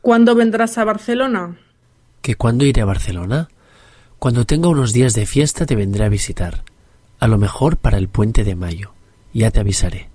¿Cuándo vendrás a Barcelona? ¿Que cuándo iré a Barcelona? Cuando tenga unos días de fiesta te vendré a visitar. A lo mejor para el puente de mayo. Ya te avisaré.